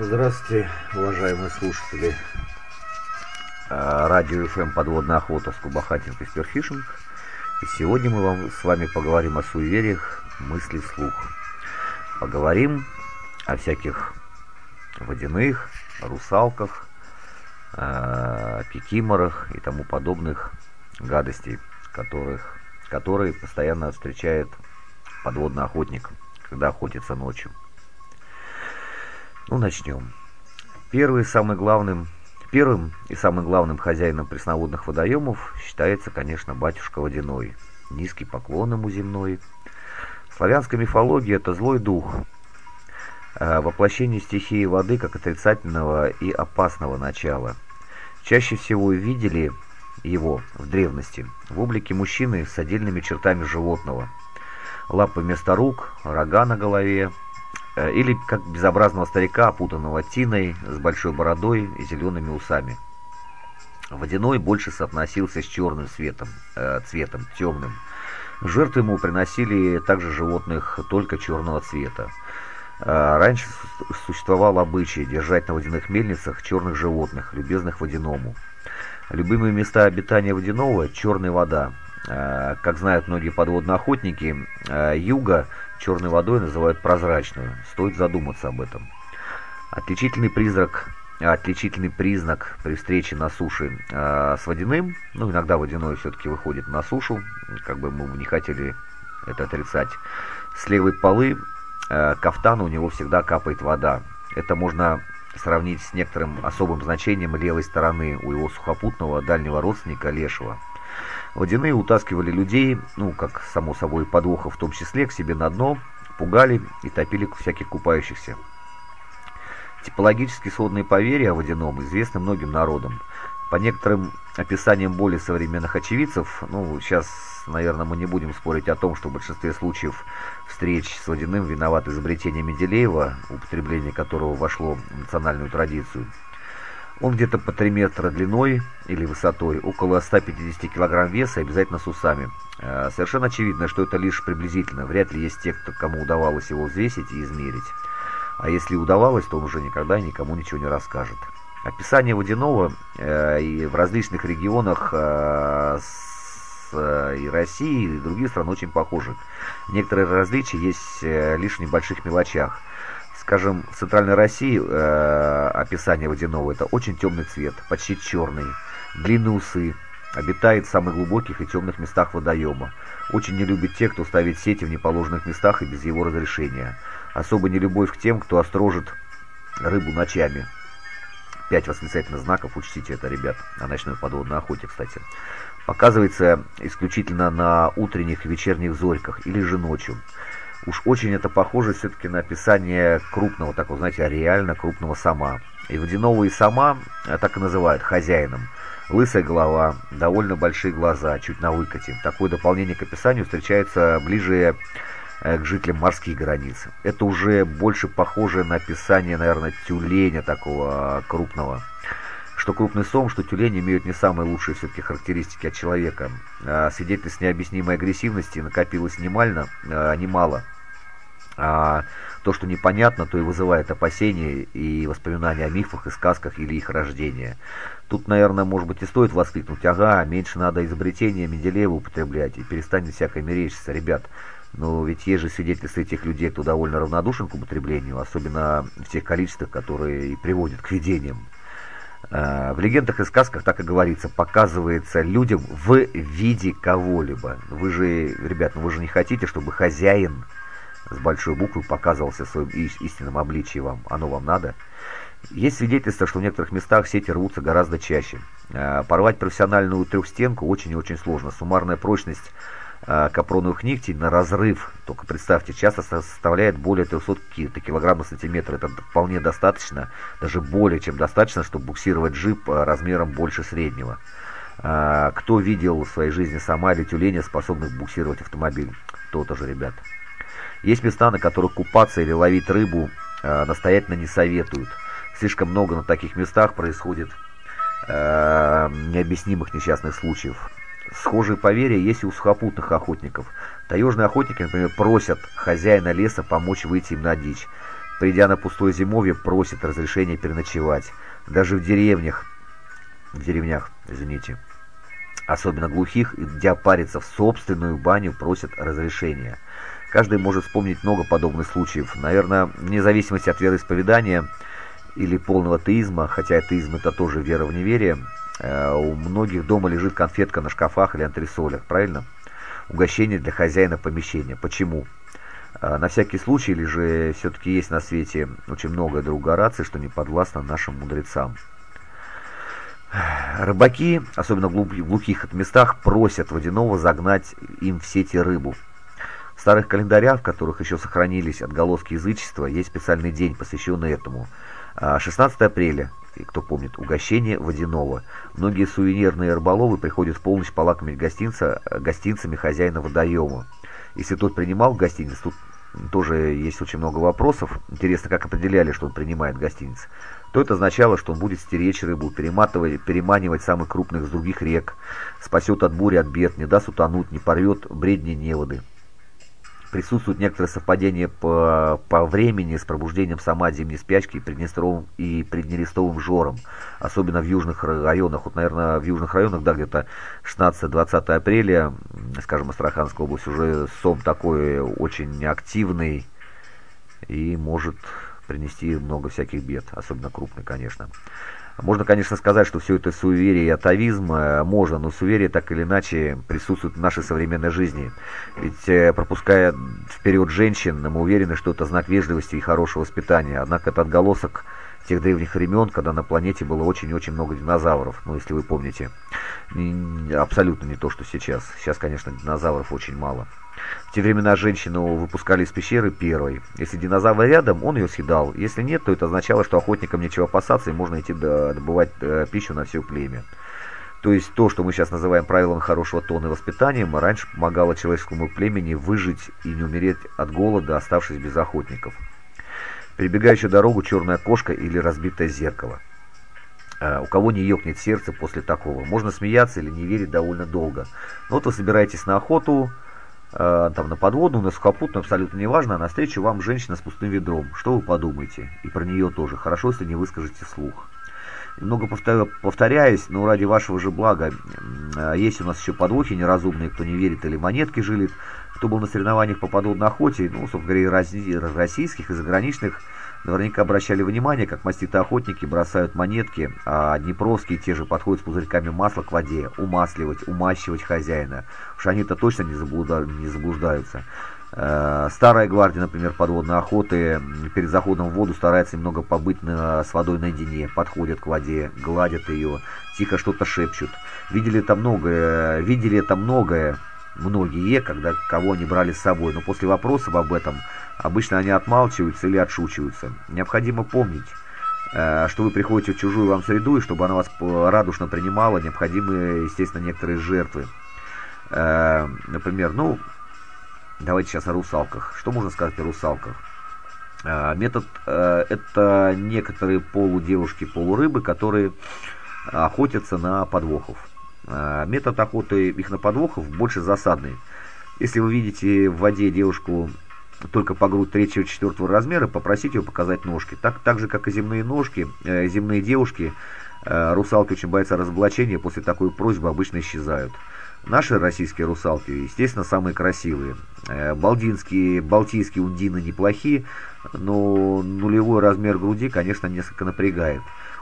Здравствуйте, уважаемые слушатели а, радио FM «Подводная охота» с Кубахатинг и Сперфишинг. И сегодня мы вам, с вами поговорим о суевериях, мысли вслух. Поговорим о всяких водяных, русалках, э, кикиморах и тому подобных гадостей, которых, которые постоянно встречает подводный охотник, когда охотится ночью. Ну, начнем. Первый, самый главным Первым и самым главным хозяином пресноводных водоемов считается, конечно, батюшка Водяной. Низкий поклон ему земной. В славянской мифологии это злой дух, э, воплощение стихии воды как отрицательного и опасного начала. Чаще всего видели его в древности в облике мужчины с отдельными чертами животного. Лапы вместо рук, рога на голове, или как безобразного старика, опутанного тиной, с большой бородой и зелеными усами. Водяной больше соотносился с черным светом, э, цветом, темным. Жертвы ему приносили также животных только черного цвета. Э, раньше существовал обычай держать на водяных мельницах черных животных, любезных водяному. Любимые места обитания водяного – черная вода. Э, как знают многие подводные охотники, э, юга черной водой называют прозрачную. Стоит задуматься об этом. Отличительный призрак, отличительный признак при встрече на суше э, с водяным, ну иногда водяной все-таки выходит на сушу, как бы мы не хотели это отрицать, с левой полы э, кафтана у него всегда капает вода. Это можно сравнить с некоторым особым значением левой стороны у его сухопутного дальнего родственника Лешего. Водяные утаскивали людей, ну, как само собой подвоха в том числе, к себе на дно, пугали и топили всяких купающихся. Типологически сходные поверья о водяном известны многим народам. По некоторым описаниям более современных очевидцев, ну, сейчас, наверное, мы не будем спорить о том, что в большинстве случаев встреч с водяным виноват изобретение Менделеева, употребление которого вошло в национальную традицию – он где-то по 3 метра длиной или высотой, около 150 килограмм веса, обязательно с усами. Э, совершенно очевидно, что это лишь приблизительно. Вряд ли есть те, кто, кому удавалось его взвесить и измерить. А если удавалось, то он уже никогда никому ничего не расскажет. Описание водяного э, и в различных регионах э, с, э, и России, и других стран очень похожи. Некоторые различия есть э, лишь в небольших мелочах. Скажем, в центральной России э, описание водяного это очень темный цвет, почти черный, длинные усы, обитает в самых глубоких и темных местах водоема. Очень не любит тех, кто ставит сети в неположенных местах и без его разрешения. Особо не любовь к тем, кто острожит рыбу ночами. Пять восклицательных знаков, учтите это, ребят, на ночной подводной охоте, кстати. Показывается исключительно на утренних и вечерних зорьках или же ночью. Уж очень это похоже все-таки на описание крупного, такого, знаете, реально крупного сама. И водяного и сама э, так и называют хозяином. Лысая голова, довольно большие глаза, чуть на выкате. Такое дополнение к описанию встречается ближе э, к жителям морских границ. Это уже больше похоже на описание, наверное, тюленя такого крупного. Что крупный сом, что тюлень имеют не самые лучшие все-таки характеристики от человека. А свидетельств необъяснимой агрессивности накопилось немало, а, немало. А то, что непонятно, то и вызывает опасения и воспоминания о мифах и сказках или их рождения. Тут, наверное, может быть и стоит воскликнуть, ага, меньше надо изобретения Менделеева употреблять и перестанет всякое мерещиться, ребят. Но ведь есть же свидетельства этих людей, кто довольно равнодушен к употреблению, особенно в тех количествах, которые и приводят к видениям. Э, в легендах и сказках так и говорится, показывается людям в виде кого-либо. Вы же, ребят, ну вы же не хотите, чтобы хозяин с большой буквы показывался в своем истинном обличии вам. Оно вам надо? Есть свидетельство, что в некоторых местах сети рвутся гораздо чаще. Э, порвать профессиональную трехстенку очень и очень сложно. Суммарная прочность э, капроновых нитей на разрыв, только представьте, часто составляет более 300 килограмм на сантиметр. Это вполне достаточно, даже более чем достаточно, чтобы буксировать джип э, размером больше среднего. Кто видел в своей жизни сама или тюленя, способных буксировать автомобиль? То-то же, ребят. Есть места, на которых купаться или ловить рыбу настоятельно не советуют. Слишком много на таких местах происходит необъяснимых несчастных случаев. Схожие поверья есть и у сухопутных охотников. Таежные охотники, например, просят хозяина леса помочь выйти им на дичь. придя на пустое зимовье, просят разрешения переночевать. Даже в деревнях, в деревнях, извините, особенно глухих, идя париться в собственную баню, просят разрешения. Каждый может вспомнить много подобных случаев. Наверное, вне зависимости от вероисповедания или полного атеизма, хотя атеизм это тоже вера в неверие, у многих дома лежит конфетка на шкафах или антресолях, правильно? Угощение для хозяина помещения. Почему? Э, на всякий случай, или же все-таки есть на свете очень много друг Гораций, что не подвластно нашим мудрецам. Рыбаки, особенно в глухих местах, просят водяного загнать им в сети рыбу. В старых календарях, в которых еще сохранились отголоски язычества, есть специальный день, посвященный этому. 16 а, апреля, кто помнит, угощение водяного. Многие сувенирные рыболовы приходят в полночь полакомить гостинца, гостинцами хозяина водоема. Если тот принимал гостиниц, тут тоже есть очень много вопросов. Интересно, как определяли, что он принимает гостиниц. То это означало, что он будет стеречь рыбу, перематывать, переманивать самых крупных с других рек, спасет от бури, от бед, не даст утонуть, не порвет бредни неводы присутствует некоторое совпадение по, по времени с пробуждением сама зимней спячки и Приднестровым и Приднерестовым жором, особенно в южных районах. Вот, наверное, в южных районах, да, где-то 16-20 апреля, скажем, Астраханская область, уже сом такой очень активный и может принести много всяких бед, особенно крупный, конечно. Можно, конечно, сказать, что все это суеверие и атовизм, э, можно, но суеверие так или иначе присутствует в нашей современной жизни. Ведь э, пропуская вперед женщин, мы уверены, что это знак вежливости и хорошего воспитания. Однако это отголосок тех древних времен, когда на планете было очень-очень много динозавров, ну, если вы помните. Абсолютно не то, что сейчас. Сейчас, конечно, динозавров очень мало. В те времена женщину выпускали из пещеры первой. Если динозавр рядом, он ее съедал. Если нет, то это означало, что охотникам нечего опасаться и можно идти добывать э, пищу на все племя. То есть то, что мы сейчас называем правилом хорошего тона и воспитанием, раньше помогало человеческому племени выжить и не умереть от голода, оставшись без охотников. Перебегающая дорогу черная кошка или разбитое зеркало. Uh, у кого не ёкнет сердце после такого. Можно смеяться или не верить довольно долго. Но вот вы собираетесь на охоту, Э, там на подводную, на сухопутную, абсолютно неважно, а навстречу вам женщина с пустым ведром. Что вы подумаете? И про нее тоже. Хорошо, если не выскажете вслух. Много повторю, повторяюсь, но ради вашего же блага. Э, есть у нас еще подвохи неразумные, кто не верит или монетки жилит. Кто был на соревнованиях по подводной охоте, ну, собственно говоря, и российских, и заграничных, Наверняка обращали внимание, как маститые охотники бросают монетки, а днепровские те же подходят с пузырьками масла к воде, умасливать, умащивать хозяина. Уж они-то точно не, заблуда... не заблуждаются. Э, старая гвардия, например, подводной охоты, перед заходом в воду старается немного побыть на, с водой наедине, подходят к воде, гладят ее, тихо что-то шепчут. Видели это многое, видели это многое, многие, когда кого они брали с собой, но после вопросов об этом обычно они отмалчиваются или отшучиваются. Необходимо помнить, э, что вы приходите в чужую вам среду, и чтобы она вас радушно принимала, необходимы, естественно, некоторые жертвы. Э, например, ну, давайте сейчас о русалках. Что можно сказать о русалках? Э, метод – это некоторые полудевушки, полурыбы, которые охотятся на подвохов. А, метод охоты их на подвохов больше засадный. Если вы видите в воде девушку только по грудь третьего четвертого размера, попросите ее показать ножки. Так, так же, как и земные ножки, э, земные девушки, э, русалки очень боятся разоблачения, после такой просьбы обычно исчезают. Наши российские русалки, естественно, самые красивые. Э, балдинские, балтийские ундины неплохие, но нулевой размер груди, конечно, несколько напрягает.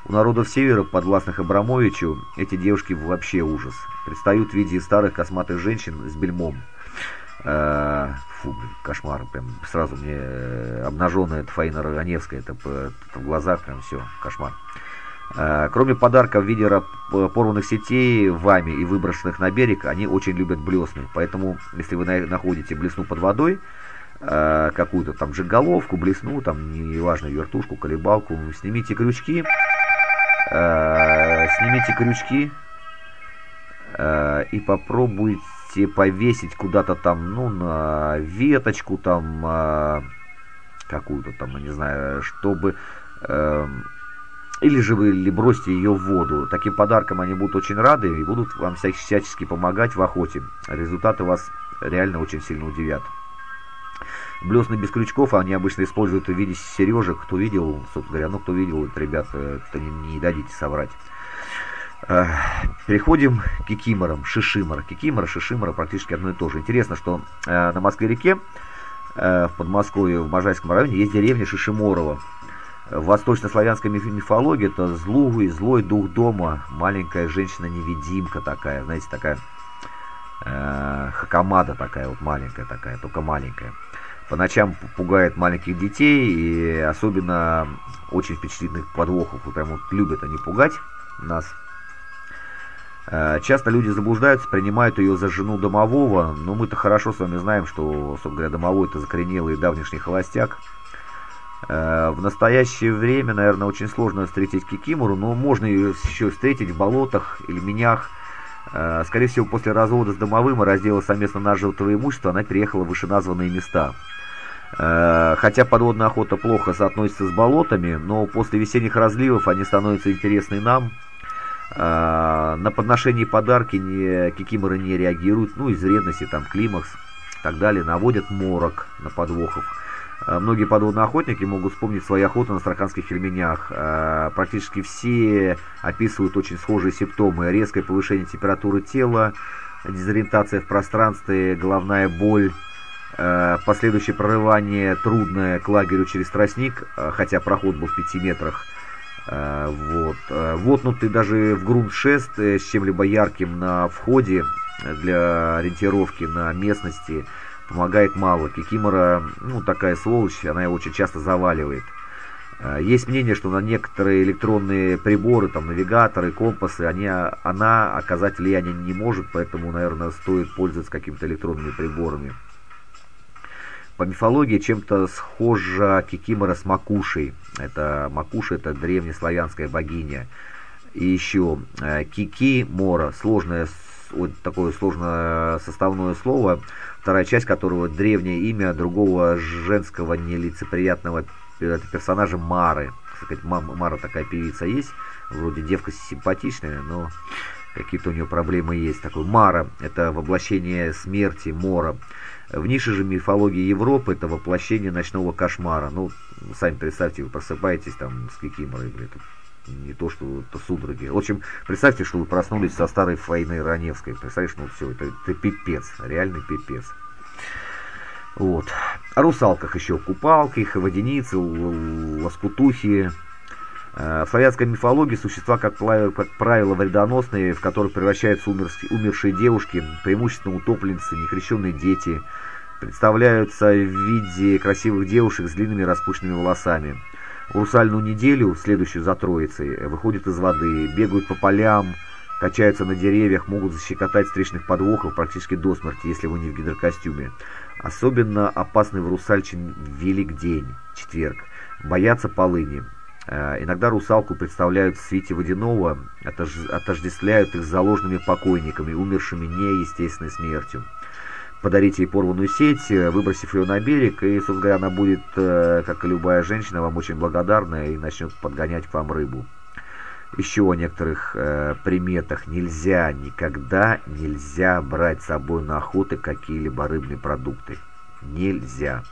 У народов севера, подвластных Абрамовичу, эти девушки вообще ужас. Предстают в виде старых косматых женщин с бельмом. Э, фу, кошмар. Прям сразу мне э, обнаженная Фаина Роганевская, это, это в глазах прям все, кошмар. Э, кроме подарка в виде порванных сетей вами и выброшенных на берег, они очень любят блесны. Поэтому, если вы находите блесну под водой, какую-то там же головку, блесну, там, неважно, вертушку, колебалку, снимите крючки, снимите крючки э, и попробуйте повесить куда-то там, ну, на веточку там, э, какую-то там, не знаю, чтобы... Э, или же вы или бросьте ее в воду. Таким подарком они будут очень рады и будут вам всячески помогать в охоте. Результаты вас реально очень сильно удивят. Блесны без крючков они обычно используют в виде сережек. Кто видел, собственно говоря, ну кто видел, это, ребята, это не, не дадите соврать. Э, переходим к кикиморам, шишимора. Кикимора, шишимора практически одно и то же. Интересно, что э, на Москве-реке, э, в Подмосковье, в Можайском районе, есть деревня Шишиморова. В восточнославянской мифологии это злой, злой дух дома, маленькая женщина-невидимка такая, знаете, такая э, хакамада такая вот маленькая такая, только маленькая. По ночам пугает маленьких детей и особенно очень впечатлительных подвохов. Вот прям вот любят они пугать нас. Э, часто люди заблуждаются, принимают ее за жену домового, но мы-то хорошо с вами знаем, что, собственно говоря, домовой это закоренелый давнишний холостяк. Э, в настоящее время, наверное, очень сложно встретить кикимору, но можно ее еще встретить в болотах или менях. Э, скорее всего, после развода с домовым и раздела совместно нажитого имущества она переехала в вышеназванные места. Хотя подводная охота плохо соотносится с болотами, но после весенних разливов они становятся интересны нам – а, на подношение подарки не, кикиморы не реагируют, ну, из вредности, там, климакс и так далее, наводят морок на подвохов. А, многие подводные охотники могут вспомнить свои охоты на Страханских ельменях. А, практически все описывают очень схожие симптомы. Резкое повышение температуры тела, дезориентация в пространстве, головная боль, последующее прорывание трудное к лагерю через тростник, хотя проход был в 5 метрах, вот. Э, Вотнутый даже в грунт шест э, с чем-либо ярким на входе для ориентировки на местности помогает мало. Кикимора, ну, такая сволочь, она его очень часто заваливает. Есть мнение, что на некоторые электронные приборы, там, навигаторы, компасы, они, она оказать влияние не может, поэтому, наверное, стоит пользоваться какими-то электронными приборами. По мифологии чем-то схожа Кикимора с Макушей. Это Макуша, это древнеславянская богиня. И еще э, Кики Мора, сложное, вот такое сложное составное слово, вторая часть которого древнее имя другого женского нелицеприятного персонажа Мары. Сказать, Мара такая певица есть, вроде девка симпатичная, но какие-то у нее проблемы есть. Такой Мара, это воплощение смерти, Мора. В нише же мифологии Европы это воплощение ночного кошмара. Ну, сами представьте, вы просыпаетесь там с кикиморой, блин, не то, что это судороги. В общем, представьте, что вы проснулись со старой Фаиной Раневской. Представляешь, ну все, это, это пипец, реальный пипец. Вот. О русалках еще купалки, водяницы, лоскутухи, Э, в славянской мифологии существа, как правило, вредоносные, в которых превращаются умершие девушки, преимущественно утопленницы, некрещенные дети, представляются в виде красивых девушек с длинными распущенными волосами. В русальную неделю, следующую за Троицей, выходят из воды, бегают по полям, качаются на деревьях, могут защекотать встречных подвохов практически до смерти, если вы не в гидрокостюме. Особенно опасный в русальчин Велик день, четверг. Боятся полыни. Э, иногда русалку представляют в свете водяного, отождествляют их с заложенными покойниками, умершими неестественной смертью. Подарите ей порванную сеть, э, выбросив ее на берег, и, собственно говоря, она будет, э, как и любая женщина, вам очень благодарна и начнет подгонять к вам рыбу. Еще о некоторых э, приметах. Нельзя, никогда нельзя брать с собой на охоты какие-либо рыбные продукты. Нельзя.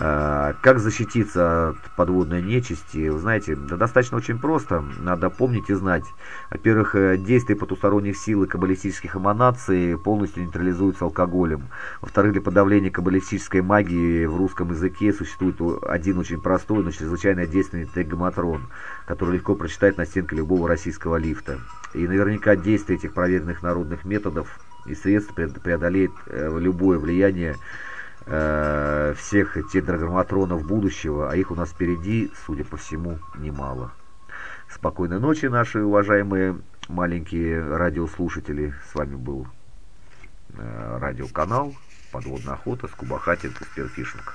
А, как защититься от подводной нечисти? Вы знаете, да достаточно очень просто. Надо помнить и знать. Во-первых, э, действие потусторонних сил и каббалистических эманаций полностью нейтрализуются алкоголем. Во-вторых, для подавления каббалистической магии в русском языке существует один очень простой, но чрезвычайно действенный тегаматрон, который легко прочитать на стенке любого российского лифта. И наверняка действие этих проверенных народных методов и средств преодолеет э, любое влияние э, всех тетраграмматронов будущего, а их у нас впереди, судя по всему, немало. Спокойной ночи, наши уважаемые маленькие радиослушатели. С вами был э, радиоканал «Подводная охота» с Кубахатин и Спирфишинг.